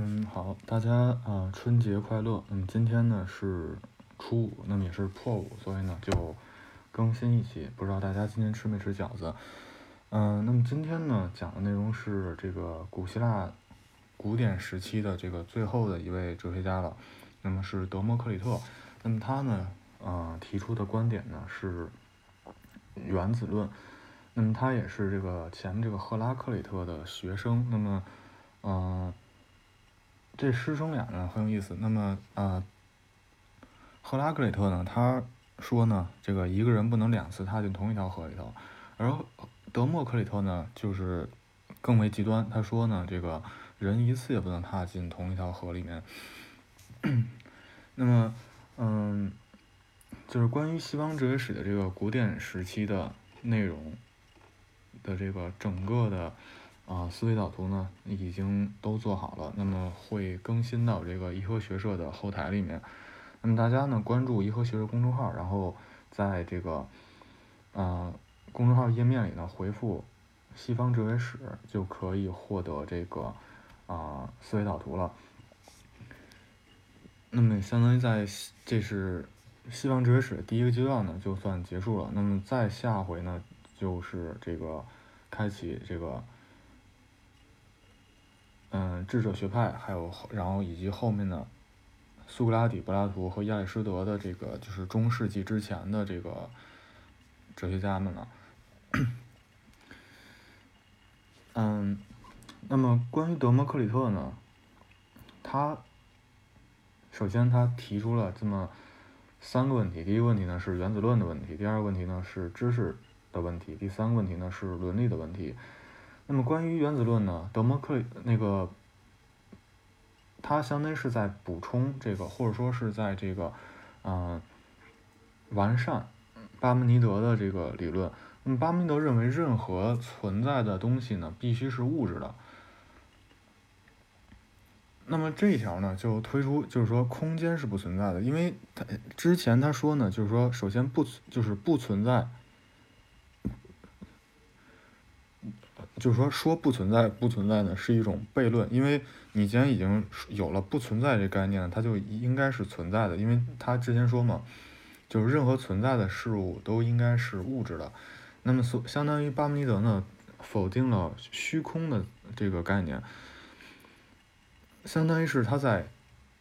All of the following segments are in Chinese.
嗯，好，大家啊，春节快乐。那么今天呢是初五，那么也是破五，所以呢就更新一期。不知道大家今天吃没吃饺子？嗯，那么今天呢讲的内容是这个古希腊古典时期的这个最后的一位哲学家了，那么是德谟克里特。那么他呢，呃，提出的观点呢是原子论。那么他也是这个前面这个赫拉克里特的学生。那么，嗯。这师生俩呢很有意思。那么，呃，赫拉克里特呢，他说呢，这个一个人不能两次踏进同一条河里头，而德谟克里特呢，就是更为极端，他说呢，这个人一次也不能踏进同一条河里面。那么，嗯，就是关于西方哲学史的这个古典时期的内容的这个整个的。啊，思维导图呢已经都做好了，那么会更新到这个颐和学社的后台里面。那么大家呢关注颐和学社公众号，然后在这个啊公众号页面里呢回复“西方哲学史”就可以获得这个啊思维导图了。那么相当于在这是西方哲学史第一个阶段呢就算结束了。那么再下回呢就是这个开启这个。嗯，智者学派，还有然后以及后面的苏格拉底、柏拉图和亚里士多的这个，就是中世纪之前的这个哲学家们了。嗯，那么关于德谟克里特呢，他首先他提出了这么三个问题：第一个问题呢是原子论的问题；第二个问题呢是知识的问题；第三个问题呢是伦理的问题。那么关于原子论呢，德谟克里那个，他相当于是在补充这个，或者说是在这个，嗯，完善巴门尼德的这个理论。那么巴门尼德认为，任何存在的东西呢，必须是物质的。那么这一条呢，就推出就是说，空间是不存在的，因为他之前他说呢，就是说，首先不就是不存在。就是说，说不存在不存在呢，是一种悖论，因为你既然已经有了不存在这概念，它就应该是存在的，因为他之前说嘛，就是任何存在的事物都应该是物质的，那么所相当于巴门尼德呢否定了虚空的这个概念，相当于是他在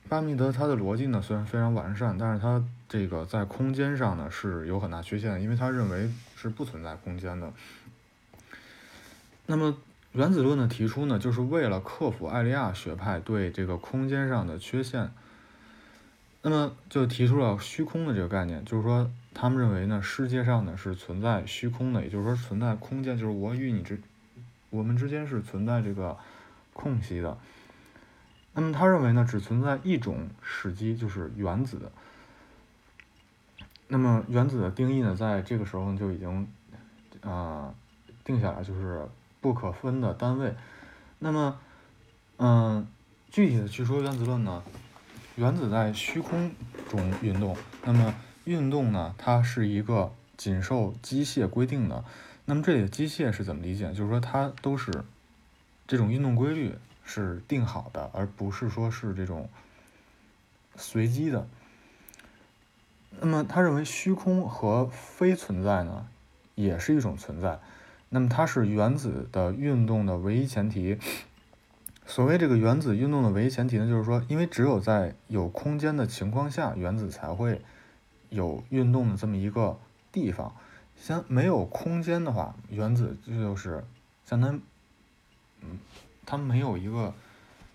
巴门尼德他的逻辑呢虽然非常完善，但是他这个在空间上呢是有很大缺陷，因为他认为是不存在空间的。那么原子论的提出呢，就是为了克服艾利亚学派对这个空间上的缺陷，那么就提出了虚空的这个概念，就是说他们认为呢，世界上呢是存在虚空的，也就是说存在空间，就是我与你之我们之间是存在这个空隙的。那么他认为呢，只存在一种时机，就是原子。那么原子的定义呢，在这个时候就已经啊定下来，就是。不可分的单位，那么，嗯，具体的去说原子论呢，原子在虚空中运动，那么运动呢，它是一个仅受机械规定的，那么这里的机械是怎么理解？就是说它都是这种运动规律是定好的，而不是说是这种随机的。那么他认为虚空和非存在呢，也是一种存在。那么它是原子的运动的唯一前提。所谓这个原子运动的唯一前提呢，就是说，因为只有在有空间的情况下，原子才会有运动的这么一个地方。像没有空间的话，原子就是相当于，嗯，它没有一个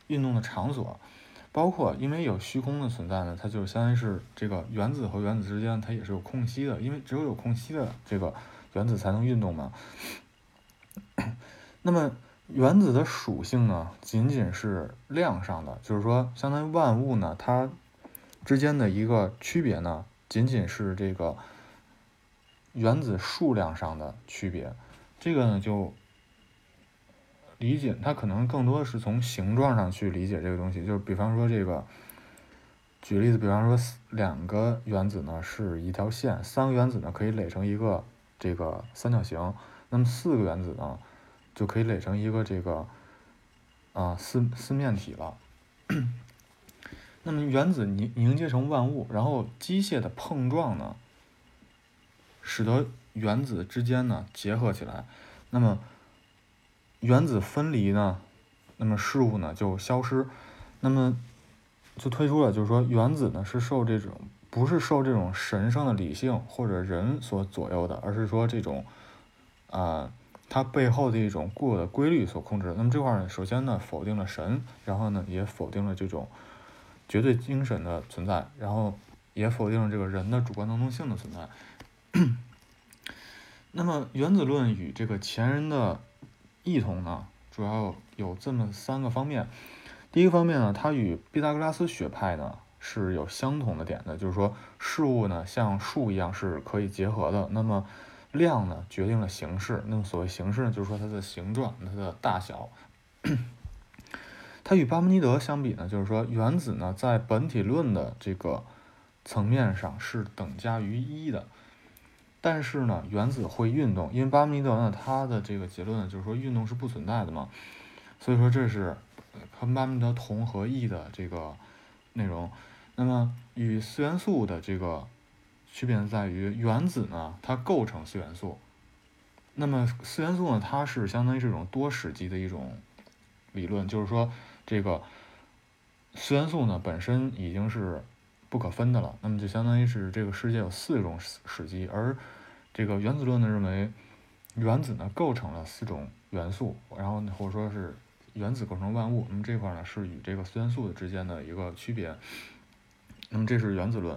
运动的场所。包括因为有虚空的存在呢，它就相当于是这个原子和原子之间它也是有空隙的，因为只有有空隙的这个原子才能运动嘛。那么原子的属性呢，仅仅是量上的，就是说，相当于万物呢，它之间的一个区别呢，仅仅是这个原子数量上的区别。这个呢，就理解它可能更多的是从形状上去理解这个东西。就是比方说这个，举例子，比方说两个原子呢是一条线，三个原子呢可以垒成一个这个三角形。那么四个原子呢，就可以垒成一个这个啊四四面体了。那么原子凝凝结成万物，然后机械的碰撞呢，使得原子之间呢结合起来。那么原子分离呢，那么事物呢就消失。那么就推出了，就是说原子呢是受这种不是受这种神圣的理性或者人所左右的，而是说这种啊它背后的一种固有的规律所控制。那么这块呢，首先呢否定了神，然后呢也否定了这种。绝对精神的存在，然后也否定了这个人的主观能动性的存在。那么原子论与这个前人的异同呢，主要有这么三个方面。第一个方面呢，它与毕达哥拉斯学派呢是有相同的点的，就是说事物呢像数一样是可以结合的。那么量呢决定了形式，那么所谓形式呢，就是说它的形状、它的大小。它与巴门尼德相比呢，就是说原子呢在本体论的这个层面上是等价于一的，但是呢原子会运动，因为巴门尼德呢他的这个结论呢就是说运动是不存在的嘛，所以说这是和巴门尼德同和异的这个内容。那么与四元素的这个区别在于原子呢它构成四元素，那么四元素呢它是相当于这种多时级的一种理论，就是说。这个四元素呢，本身已经是不可分的了，那么就相当于是这个世界有四种史基，而这个原子论呢认为原子呢构成了四种元素，然后或者说是原子构成万物，那么这块呢是与这个四元素之间的一个区别，那么这是原子论，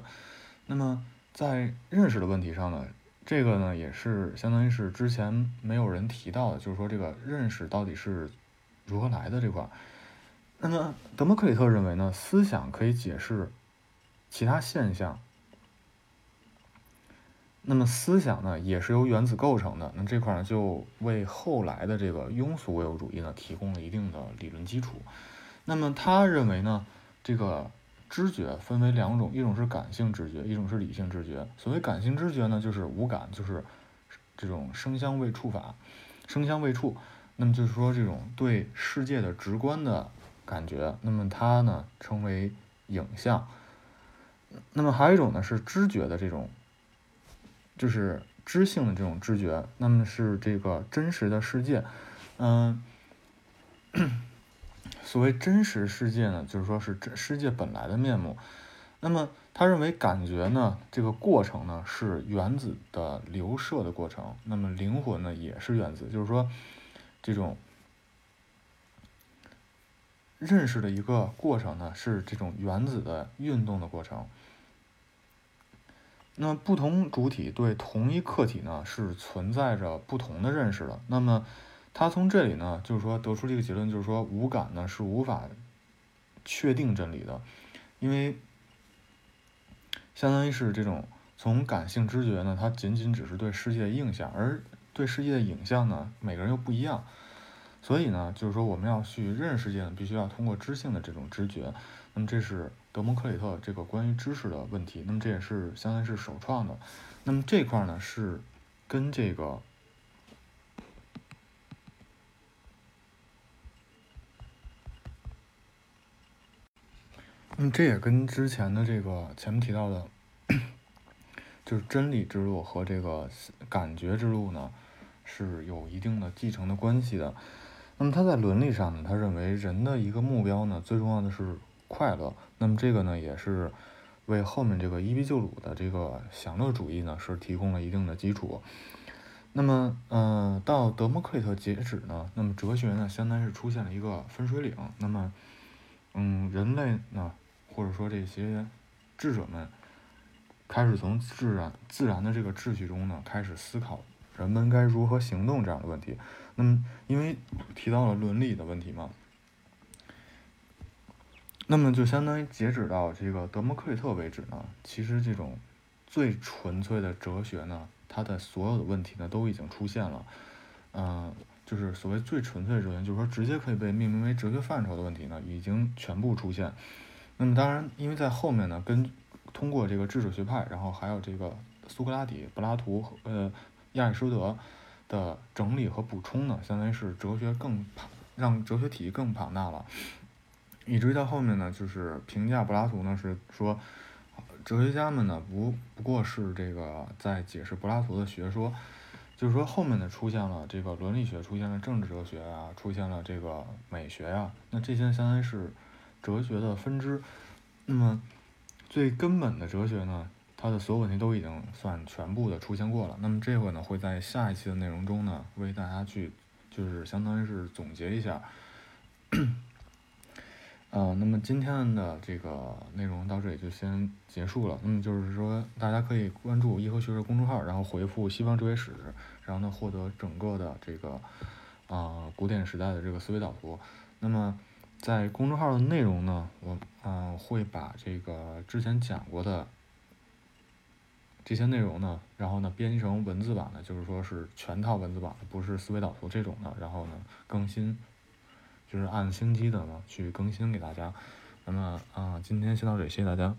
那么在认识的问题上呢，这个呢也是相当于是之前没有人提到的，就是说这个认识到底是如何来的这块。那么，德谟克里特认为呢，思想可以解释其他现象。那么，思想呢，也是由原子构成的。那这块呢，就为后来的这个庸俗唯物主义呢，提供了一定的理论基础。那么，他认为呢，这个知觉分为两种，一种是感性知觉，一种是理性知觉。所谓感性知觉呢，就是无感，就是这种声香味触法，声香味触。那么就是说，这种对世界的直观的。感觉，那么它呢称为影像。那么还有一种呢是知觉的这种，就是知性的这种知觉。那么是这个真实的世界，嗯，所谓真实世界呢，就是说是这世界本来的面目。那么他认为感觉呢这个过程呢是原子的流射的过程。那么灵魂呢也是原子，就是说这种。认识的一个过程呢，是这种原子的运动的过程。那不同主体对同一客体呢，是存在着不同的认识的。那么他从这里呢，就是说得出这个结论，就是说无感呢是无法确定真理的，因为相当于是这种从感性知觉呢，它仅仅只是对世界的印象，而对世界的影像呢，每个人又不一样。所以呢，就是说我们要去认识世界呢，必须要通过知性的这种知觉。那么这是德蒙克里特这个关于知识的问题。那么这也是相当于是首创的。那么这块呢是跟这个，嗯这也跟之前的这个前面提到的，就是真理之路和这个感觉之路呢是有一定的继承的关系的。那么他在伦理上呢，他认为人的一个目标呢，最重要的是快乐。那么这个呢，也是为后面这个伊壁鸠鲁的这个享乐主义呢，是提供了一定的基础。那么，嗯，到德谟克里特截止呢，那么哲学呢，相当于是出现了一个分水岭。那么，嗯，人类呢，或者说这些智者们，开始从自然自然的这个秩序中呢，开始思考人们该如何行动这样的问题。那么，因为提到了伦理的问题嘛，那么就相当于截止到这个德谟克里特为止呢，其实这种最纯粹的哲学呢，它的所有的问题呢都已经出现了，嗯，就是所谓最纯粹哲学，就是说直接可以被命名为哲学范畴的问题呢，已经全部出现。那么当然，因为在后面呢，跟通过这个智者学派，然后还有这个苏格拉底、柏拉图和呃亚里士多德。的整理和补充呢，相当于是哲学更庞，让哲学体系更庞大了。以至于到后面呢，就是评价柏拉图呢是说，哲学家们呢不不过是这个在解释柏拉图的学说，就是说后面呢出现了这个伦理学，出现了政治哲学啊，出现了这个美学呀，那这些相当于是哲学的分支。那么最根本的哲学呢，它的所有问题都已经算全部的出现过了。那么这会呢会在下一期的内容中呢为大家去就是相当于是总结一下。呃，那么今天的这个内容到这里就先结束了。那么就是说，大家可以关注“一和学社”公众号，然后回复“西方哲学史”，然后呢获得整个的这个啊古典时代的这个思维导图。那么在公众号的内容呢，我嗯会把这个之前讲过的这些内容呢，然后呢编辑成文字版的，就是说是全套文字版的，不是思维导图这种的，然后呢更新。就是按星期的呢去更新给大家，那么啊，今天先到这里，谢谢大家。